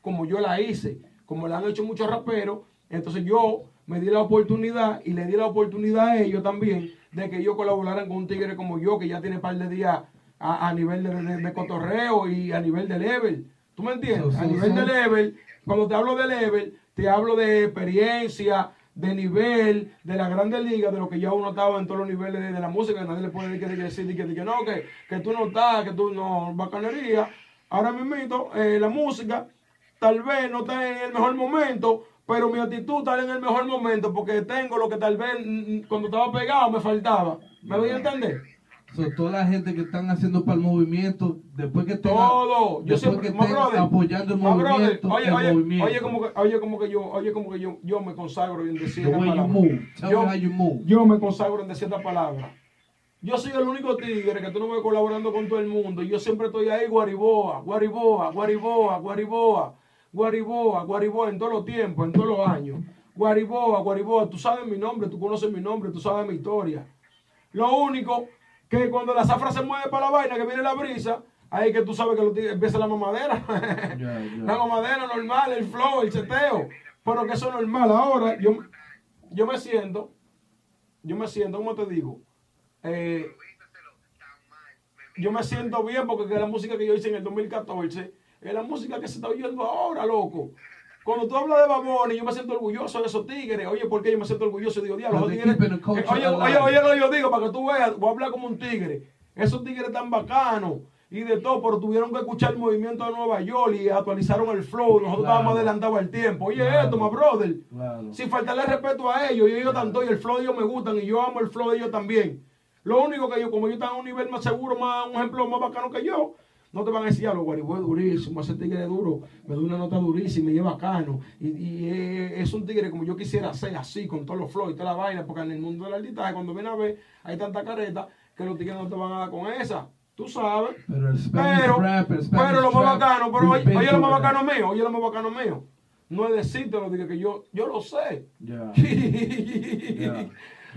como yo la hice, como la han hecho muchos raperos, entonces yo me di la oportunidad y le di la oportunidad a ellos también de que ellos colaboraran con un tigre como yo, que ya tiene par de días a, a nivel de, de- de cotorreo y a nivel de level. ¿Tú me entiendes? A nivel de level, cuando te hablo de level, te hablo de experiencia, de nivel, de la grande liga, de lo que ya uno estaba en todos los niveles de, de la música, que nadie le puede decir, que, decir que, que no, que, que tú no estás, que tú no, bacanería. Ahora mismo, eh, la música tal vez no está en el mejor momento, pero mi actitud está en el mejor momento porque tengo lo que tal vez mm, mm, cuando estaba pegado me faltaba. ¿Me voy a entender? So, toda la gente que están haciendo para el movimiento, después que estén, Todo. Yo siempre, que brother, apoyando el más brother, movimiento, oye, el oye, movimiento. oye, como que, oye, como que yo, oye, como que yo, yo me consagro en decir Yo-. Yo me consagro en decir esta palabra. Yo soy el único tigre que tú no ves colaborando con todo el mundo. Yo siempre estoy ahí, Guariboa, Guariboa, Guariboa, Guariboa, Guariboa, Guariboa, en todos los tiempos, en todos los años. Guariboa, Guariboa, tú sabes mi nombre, tú conoces mi nombre, tú sabes mi historia. Lo único que cuando la zafra se mueve para la vaina, que viene la brisa, ahí que tú sabes que tigres- empieza la mamadera. La mamadera normal, el flow, el cheteo. Pero que eso es normal. Ahora, yo, yo me siento, yo me siento, ¿cómo te digo? Eh, yo me siento bien porque que la música que yo hice en el 2014 es la música que se está oyendo ahora, loco. Cuando tú hablas de Baboni, yo me siento orgulloso de esos tigres. Oye, ¿por qué yo me siento orgulloso? Digo, diablo, tigres. oye, oye, alive. oye, lo que yo digo para que tú veas, voy a hablar como un tigre. Esos tigres tan bacanos y de todo, pero tuvieron que escuchar el movimiento de Nueva York y actualizaron el flow. Nosotros Claro. estábamos adelantados al tiempo. Oye, Claro. esto, my brother. Claro. Sin faltarle respeto a ellos, y ellos tanto, y el flow de ellos me gustan, y yo amo el flow de ellos también. Lo único que ellos, como ellos están a un nivel más seguro, más, un ejemplo más bacano que yo, no te van a decir, a los guaribos es durísimo, ese tigre es duro, me da una nota durísima y es bacano. Y, y es, es un tigre como yo quisiera ser, así, con todos los flows y toda la vaina, porque en el mundo del artista, cuando viene a ver, hay tanta careta que los tigres no te van a dar con esa. Tú sabes. Pero el Pero, rap, el pero lo más bacano, pero oye, oye lo más bacano mío, oye lo más bacano mío. No es decírtelo, digo que yo, yo lo sé.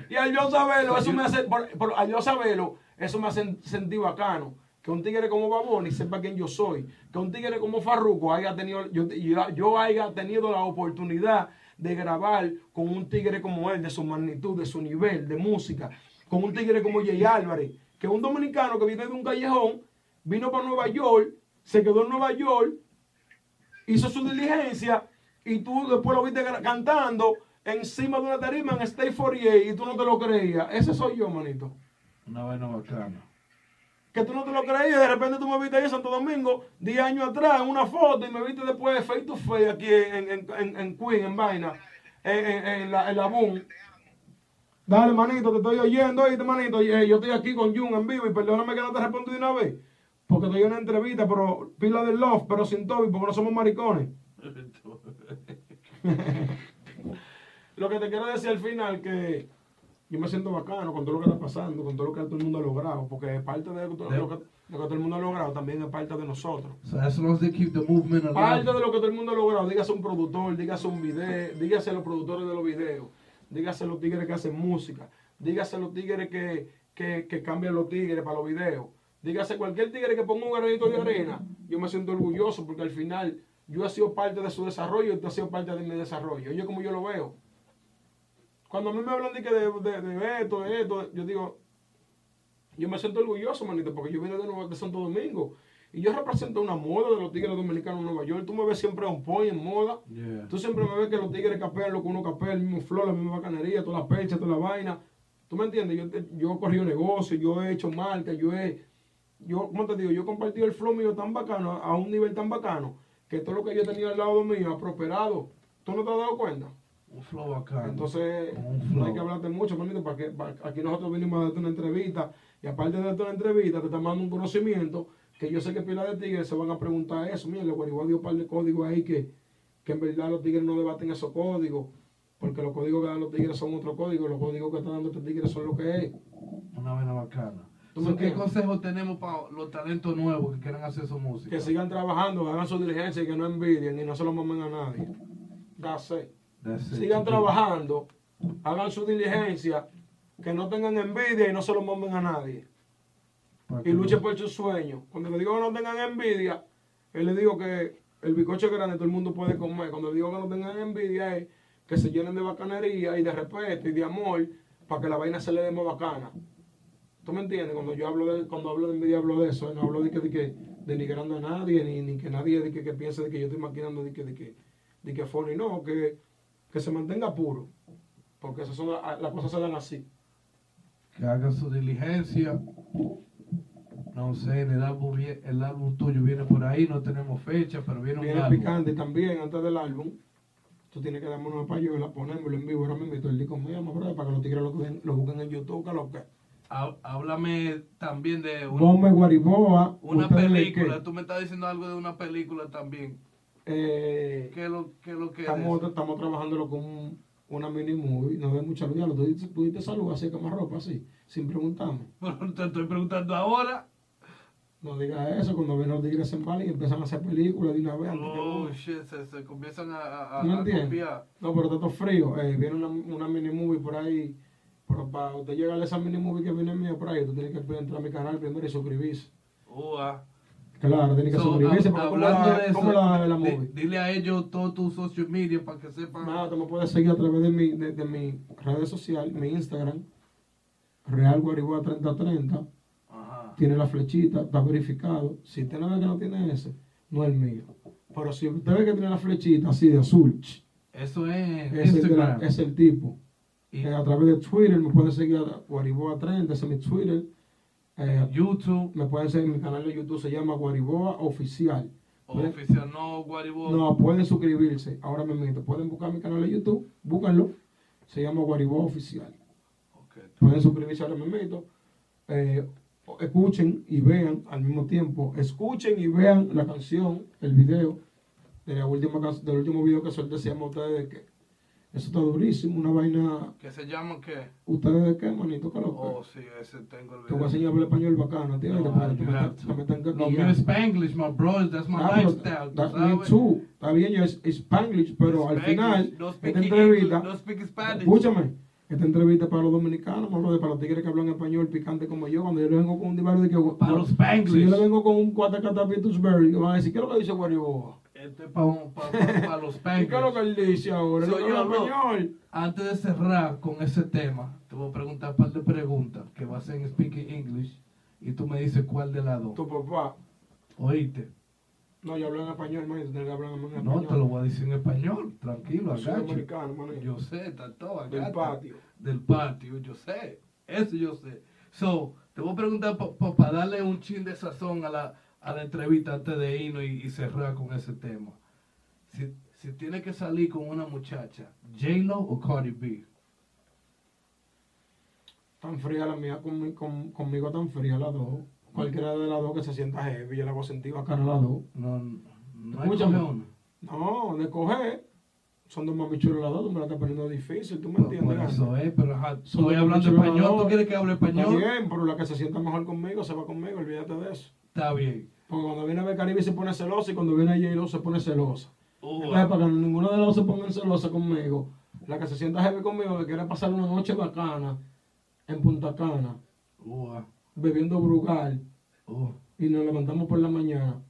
Y al yo saberlo, eso me hace, por- por- al yo saberlo, eso me hace sentir bacano. Que un tigre como Baboni sepa quién yo soy. Que un tigre como Farruko haya tenido, yo, yo, haya tenido la oportunidad de grabar con un tigre como él, de su magnitud, de su nivel de música. Con un tigre como Jay Álvarez, que un dominicano que viene de un callejón, vino para Nueva York, se quedó en Nueva York, hizo su diligencia y tú después lo viste cantando encima de una tarima en State 48 y tú no te lo creías. Ese soy yo, manito. Una vaina bacana. Que tú no te lo creías de repente tú me viste ahí en Santo Domingo 10 años atrás en una foto y me viste después face to face aquí en, en, en, en Queen, en vaina, en, la, en la Boom. Dale, manito, te estoy oyendo, oíste, manito. Eh, Yo estoy aquí con Jun en vivo y perdóname que no te respondí de una vez. Porque estoy en una entrevista, pero pila de love, pero sin Toby, porque no somos maricones. Lo que te quiero decir al final que yo me siento bacano con todo lo que está pasando, con todo lo que todo el mundo ha logrado, porque parte de lo que, lo que todo el mundo ha logrado también es parte de nosotros. So as long as they keep the movement Parte de lo que todo el mundo ha logrado, dígase un productor, dígase un video, dígase los productores de los videos, dígase los tigres que hacen música, dígase los tigres que, que, que cambian los tigres para los videos, dígase cualquier tigre que ponga un granito de arena, yo me siento orgulloso porque al final yo he sido parte de su desarrollo y tú has sido parte de mi desarrollo. Oye, como yo lo veo. Cuando a mí me hablan de, que de, de, de esto, de esto, yo digo, yo me siento orgulloso, manito, porque yo vine de, Nueva- de Santo Domingo. Y yo represento una moda de los tigres dominicanos en Nueva York. Tú me ves siempre on point, en moda. Yeah. Tú siempre me ves que los tigres capean lo que uno capea, el mismo flor, la misma bacanería, toda la percha, toda la vaina. ¿Tú me entiendes? Yo, te- yo he corrido negocios, yo he hecho marca, yo he... Yo, ¿cómo te digo? Yo he compartido el flow mío tan bacano, a un nivel tan bacano, que todo lo que yo tenido al lado mío ha prosperado. ¿Tú no te has dado cuenta? Un flow bacano. Entonces, no hay que hablarte mucho, manito, para que para- aquí nosotros vinimos a darte una entrevista Y aparte de toda la entrevista, te están dando un conocimiento que yo sé que pila de tigres se van a preguntar eso. Mira, el Guaribó dio un par de códigos ahí que, que en verdad los tigres no debaten esos códigos. Porque los códigos que dan los tigres son otro código. Los códigos que están dando estos tigres son lo que es. Una vaina bacana. ¿Tú me So, ¿Qué entiendes? consejo tenemos para los talentos nuevos que quieran hacer su música? Que sigan trabajando, hagan su diligencia y que no envidien y no se lo mamen a nadie. That's it. Sigan trabajando, hagan su diligencia, que no tengan envidia y no se lo mamen a nadie. Y que luchen por sus sueños. Cuando le digo que no tengan envidia, él le digo que el bizcocho grande todo el mundo puede comer. Cuando le digo que no tengan envidia es que se llenen de bacanería y de respeto y de amor para que la vaina se le dé más bacana. ¿Tú me entiendes? Cuando yo hablo de, cuando hablo de envidia hablo de eso, no hablo de que, de que denigrando a nadie, ni, ni que nadie de que, que piense de que yo estoy maquinando de que, de que, de que funny, no, que, que se mantenga puro. Porque esas son la- las cosas se dan así. que hagan su diligencia. No sé, el álbum, el álbum tuyo viene por ahí, no tenemos fecha, pero viene un Viene álbum. picante y también antes del álbum. Tú tienes que darme una payola, ponémoslo en vivo. Ahora me invito el disco mío, para que los tigres lo, busquen- lo busquen en YouTube. Que lo que. Há- Háblame también de un- Bomba y Guariboa. una ¿ustedes de película. Tú me estás diciendo algo de una película también. Eh, ¿Qué es lo, qué es lo que es estamos, eso? estamos trabajándolo con un- una mini movie. No de mucha luz. Ya lo- Tú tú dices salud así como ropa, así, sin preguntarme. Pero te estoy preguntando ahora. No digas eso cuando ven los tigres en Bali y empiezan a hacer películas de una vez. que Oh, shit, se, se comienzan a, a, ¿No a copiar. No, pero está todo frío. Eh, viene una, una mini movie por ahí. Pero para usted llegar a esa mini movie que viene mía por ahí, usted tiene que entrar a mi canal primero y suscribirse. Ah. Claro, tiene que So, suscribirse. hab- pero ¿cómo hablando la, de eso, ¿cómo la ve la di- movie? dile a ellos todo tu social media para que sepan. Nada, tú me puedes seguir a través de mi, de, de mi redes sociales, mi Instagram, Real Guariboa 3030. Ajá. Tiene la flechita, está verificado. Si usted no ve que no tiene ese, no es el mío. Pero si usted ve que tiene la flechita así de azul, Eso es es el, la- Instagram. es el tipo. Y Eh, a través de Twitter me pueden seguir a Guariboa 30, ese es mi Twitter. Eh, YouTube, me pueden seguir mi canal de YouTube, se llama Guariboa Oficial. Oficial, no Guaribó. No, pueden suscribirse. Ahora me meto. Pueden buscar mi canal de YouTube, búscanlo. Se llama Guariboa Oficial. Pueden suscribirse ahora me meto. Eh, escuchen y vean al mismo tiempo. Escuchen y vean la canción, el video de la última del último video que solté. Se llama Ustedes de qué. Eso está durísimo, una vaina. ¿Qué se llama qué? ¿Ustedes de qué, manito? ¿Qué? Oh, sí, ese tengo el Te voy a video. enseñar hablar español bacano, tío. No, have to. aquí mío ya. es Spanglish, my bro. That's my Ah, lifestyle. ¿tú that- me too. Está bien, yo es Spanglish, pero al final, No esta entrevista, English, no speak Spanish. escúchame, esta entrevista para los dominicanos, no de para los tigres que hablan español picante como yo, cuando yo le vengo con un divario de que... Para los Spanglish. Si yo le vengo con un cuatacata Pittsburgh, van a decir, ¿qué es lo que dice Guariboa? Este es para los ¿Y qué es lo que él dice ahora? No yo, español. Antes de cerrar con ese tema, te voy a preguntar un par de preguntas que va a ser en Speaking English y tú me dices cuál de las dos. Tu papá, Oíste. no, yo hablo en español, man, hablar en español. No, te lo voy a decir en español. Tranquilo, Yo soy americano, man. Yo sé, está todo acá. Del patio. Del patio, yo sé. Eso yo sé. So, te voy a preguntar para darle un chin de sazón a la, a la entrevista antes de irnos y, y cerrar con ese tema. Si, si tiene que salir con una muchacha, J-Lo o Cardi B. Tan fría la mía conmi- con- conmigo, tan fría las dos. Cualquiera de las dos que se sienta heavy, yo la hago sentir bacana a las dos. No, no hay Escúchame. una. No, de coger. Son dos mami chulas las dos, tú me la estás poniendo difícil, ¿tú me Por, entiendes? eso es, pero ajá, estoy hablando español. ¿Tú quieres que hable Está español? bien, pero la que se sienta mejor conmigo se va conmigo, olvídate de eso. Está bien. Porque cuando viene a ver Caribe se pone celosa y cuando viene a J-Lo se pone celosa. Uh, Entonces, para que ninguno de los dos se pongan celosa conmigo, la que se sienta heavy conmigo, que quiere pasar una noche bacana en Punta Cana, uh, bebiendo brugal, uh, y nos levantamos por la mañana.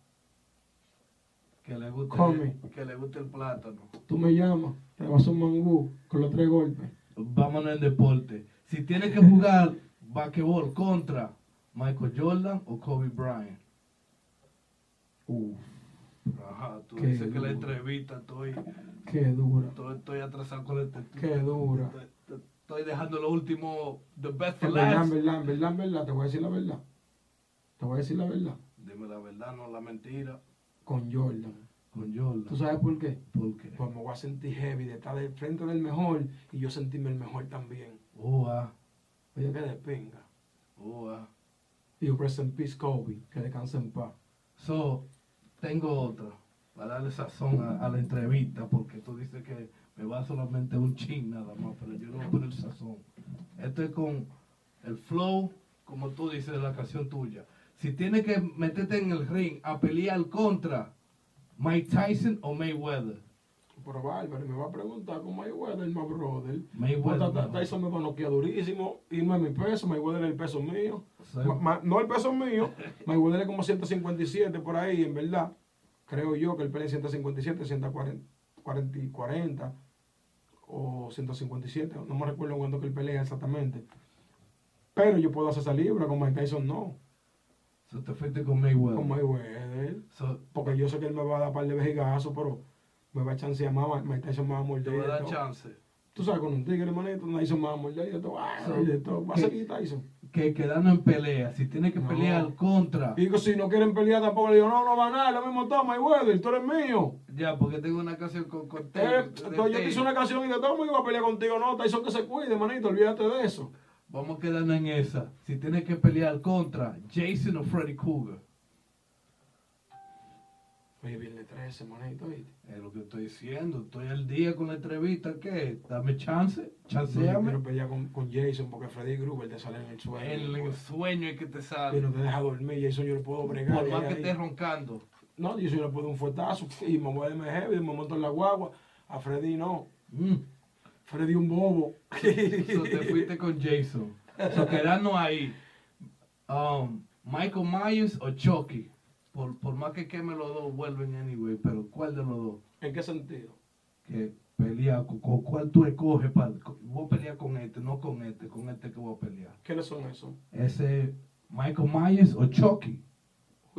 que le guste, Come. que le guste el plátano. Tú me llamas, te vas a un mangú con los tres golpes. Vámonos en deporte. Si tiene que jugar basquetbol contra Michael Jordan o Kobe Bryant. Uf, Ajá, tú Qué dices que la entrevista estoy, qué dura, estoy, estoy atrasado con este qué dura. Estoy, estoy dejando lo último, the best for last. verdad, verdad, te voy a decir la verdad. Te voy a decir la verdad. Dime la verdad, no la mentira. Con Jordan. Con Jordan. ¿Tú sabes por qué? ¿Por qué? Pues me voy a sentir heavy de estar del frente del mejor y yo sentirme el mejor también. Oh, ah, Oye, que de pinga. oh, ah. Y rest in peace Kobe, que descanse en paz. So, tengo otra. Para darle sazón a, la entrevista, porque tú dices que me va solamente un chin nada más, pero yo no voy a poner sazón. Esto es con el flow, como tú dices de la canción tuya. Si tienes que meterte en el ring a pelear contra Mike Tyson o Mayweather. Pero bárbaro, y me va a preguntar con Mayweather, my brother. Mayweather, Pues, no. Tyson me va a noquear durísimo, irme a mi peso, Mayweather es el peso mío. No el peso mío, Mayweather es como 157 por ahí, en verdad. Creo yo que él pelea en 157, 140 40, y 40 o 157, no me recuerdo cuándo que él pelea exactamente. Pero yo puedo hacer esa libra, con Mike Tyson no, So, te fuiste con Mayweather. con Mayweather. So, Porque yo sé que él me va a dar par de vejigazos, pero me va a chancear más, Mike Tyson me va a te morder. voy a y de dar todo. chance. Tú sabes, con un tigre, manito, Tyson me va a morder y de todo. ah, y de todo. Va a seguir Tyson. Que quedando en pelea, si tienes que No. pelear contra. Y digo, si no quieren pelear tampoco, le digo, no, no va a ganar, lo mismo todo, Mayweather, tú eres mío. Ya, porque tengo una canción con, con Eh, entonces yo te hice una canción y de todo, me iba a pelear contigo. No, Tyson que se cuide, manito, olvídate de eso. Vamos quedando en esa. Si tienes que pelear contra Jason o Freddy Krueger. Oye, viernes 13, manito, ¿viste? Es lo que estoy diciendo. Estoy al día con la entrevista. ¿Qué? Dame chance. Chanceame. quiero pelear con, con Jason porque Freddy Gruber te sale en el sueño. En el sueño es que te sale. no te deja dormir, Jason yo lo puedo bregar. Por más ahí- que estés roncando. No, Jason yo le puedo un fuetazo y me voy a MG y me monto en la guagua. A Freddy no. Mm. Freddy un bobo. So, te fuiste con Jason. So, quedando ahí. Um, Michael Myers o Chucky. Por, por más que queme los dos, vuelven anyway. Pero ¿cuál de los dos? ¿En qué sentido? que pelea con, con cuál tú escoges para voy a pelear con este no con este con este que voy a pelear ¿Quiénes son esos? ese Michael Myers o Chucky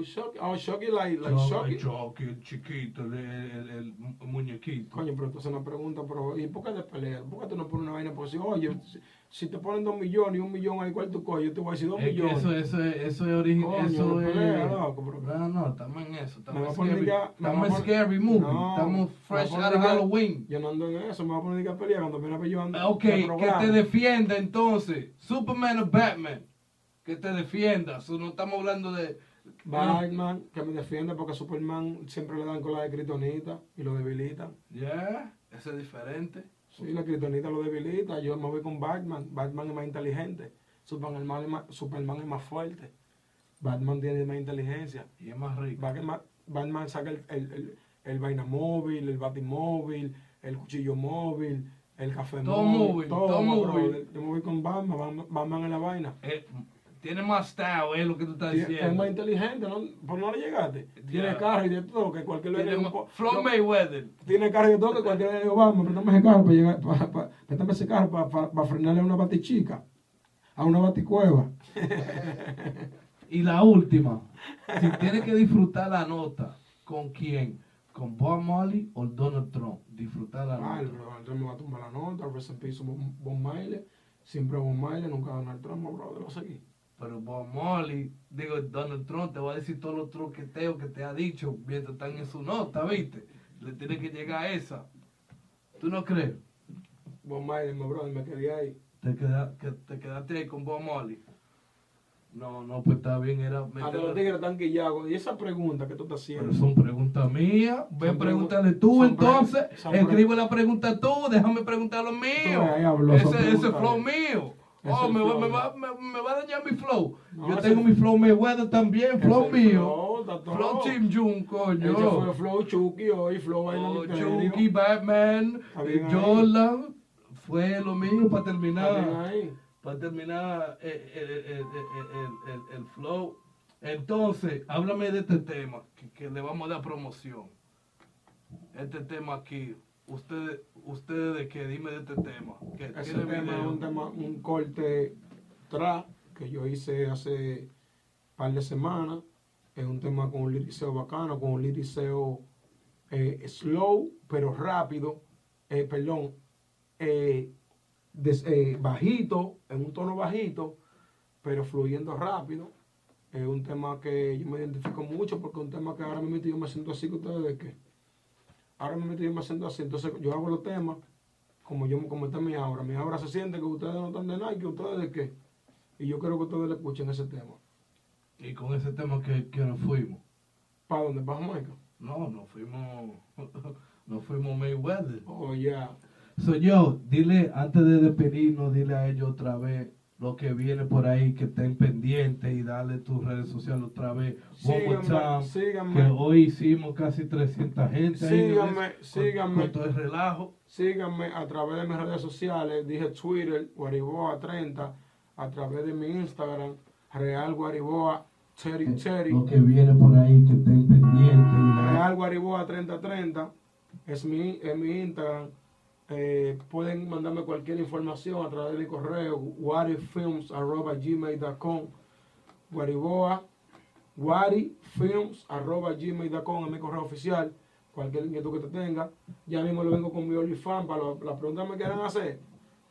Shocky? Oh, like, like el chiquito el, el- el mu- muñequito Coño, pero entonces una pregunta, pero ¿y por qué de pelea? ¿Por qué tú no pones una vaina? Porque si, oye, si, si te ponen dos millones y un millón ahí, ¿cuál tú coges? Yo te voy a decir dos es millones. eso, eso es eso es original Coño, eso no es pelea, loco, pero- no no estamos en eso Me estamos scary, ya- me estamos poner- scary movie No, estamos me fresh out of Halloween Yo no ando en eso, me va a poner que a pelear cuando viene a yo ando. Ah, Ok, que te defienda entonces. Superman o Batman. Que te defienda. So, no estamos hablando de. Batman, que me defiende porque Superman siempre le dan con la de Kryptonita y lo debilitan. Ya, ese es diferente. Sí, la Kryptonita lo debilita. Yo me voy con Batman. Batman es más inteligente. Superman es más, Superman es más fuerte. Batman tiene más inteligencia. Y es más rico. Batman, Batman saca el, el, el, el vaina móvil, el batimóvil, el cuchillo móvil, el café Todo móvil. todo móvil. Yo me voy con Batman. Batman, Batman es la vaina. Eh, tiene más style, es lo que tú estás Tie- Es diciendo. más inteligente, ¿no? Por no le llegaste. Tiene carro y de todo, que cualquier Tiene le más- Floyd Mayweather. Tiene carro y de todo, que cualquiera le digo, vamos, préstame ese carro para llegar, para, para, préstame ese carro para, para, para frenarle a una batichica, a una baticueva. Y la última. Si tienes que disfrutar la nota, ¿con quién? ¿Con Bob Marley o Donald Trump? Disfrutar la Ay, nota. Donald me va a tumbar la nota, peace, Bob Marley, siempre Bob Marley, nunca Donald Trump, bro, lo seguí. Pero Bob Marley, digo, Donald Trump te va a decir todos los truqueteos que te ha dicho mientras están en su nota, ¿viste? Le tiene que llegar a esa. ¿Tú no crees? Bob Marley, mi brother, me quedé ahí. Te, queda- que te quedaste ahí con Bob Marley. No, no, pues está bien, era... A los tigres están guillados. Y esa pregunta que tú estás haciendo. Pero son preguntas mías. Ven, pregúntale tú entonces. Escribe la pregunta tú, déjame preguntar lo mío. ese, ese flow mío. Oh, me, va- me, va, me, me va a dañar mi flow. No, Yo tengo mi flow Mayweather también, flow mío. flow. Flow Team Jun, coño. Ese fue Flow Chucky hoy, Flow Oh. Chucky, Batman. Jordan. Fue lo mío para terminar. Para terminar eh, el- el- el- el flow. Entonces, háblame de este tema, que, que le vamos a dar promoción. Este tema aquí, ustedes, ustedes de qué, dime de este tema. Que Ese tiene tema es un, tema, un corte trap que yo hice hace par de semanas. Es un tema con un liriceo bacano, con un liriceo eh, slow, pero rápido. Eh, perdón, eh, des- eh, bajito, en un tono bajito, pero fluyendo rápido. Es un tema que yo me identifico mucho porque es un tema que ahora mismo yo me siento así que ustedes de qué. Ahora me siento así. Entonces yo hago los temas como yo como está mi aura. Mi aura se siente que ustedes no están de que ustedes de qué. Y yo quiero que ustedes le escuchen ese tema. Y con ese tema que, que nos fuimos. ¿Para dónde? ¿Para Jamaica? No, nos fuimos, nos fuimos Mayweather. Oh, ya. So yo, dile, antes de despedirnos, dile a ellos otra vez lo que viene por ahí, que estén pendientes y dale tus redes sociales otra vez. Síganme, síganme. Que hoy hicimos casi 300 gente. Síganme, síganme. Con todo el relajo. Síganme a través de mis redes sociales, dije Twitter, Guariboa30, a través de mi Instagram, Real Guariboa Cherry Cherry, Lo que viene por ahí, que estén pendientes. Real Guariboa 3030, es mi, es mi Instagram. Eh, pueden mandarme cualquier información a través de mi correo, warifilms.gmail.com Guariboa, warifilms.gmail.com es mi correo oficial. Cualquier inquietud que te tenga. Ya mismo lo vengo con mi OnlyFans para lo- las preguntas que me quieran hacer.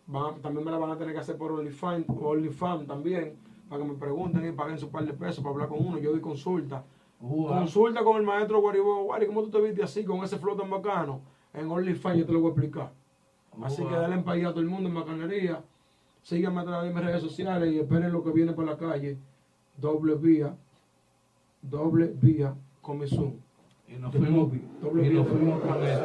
van- también me la van a tener que hacer por OnlyFans OnlyFans también. Para que me pregunten y paguen su par de pesos para hablar con uno. Yo doy consulta. Uh, ah. Consulta con el maestro Guariboa. Guari, ¿cómo tú te viste así con ese flow tan bacano? En OnlyFans yo te lo voy a explicar. Así que dale para allá a todo el mundo en bacanería. Síganme a través de mis redes sociales y esperen lo que viene por la calle. Doble vía. Doble vía. Come Zoom. Y nos fuimos, movie, doble y nos fuimos con eso.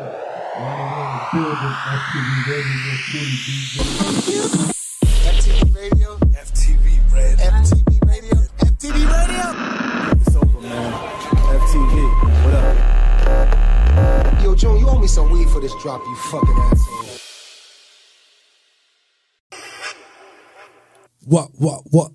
FTV Radio, FTV, Brad. FTV Radio, FTV Radio. It's over, man. FTV. What up? Yo, June, you owe me some weed for this drop, you fucking asshole. What, what, what?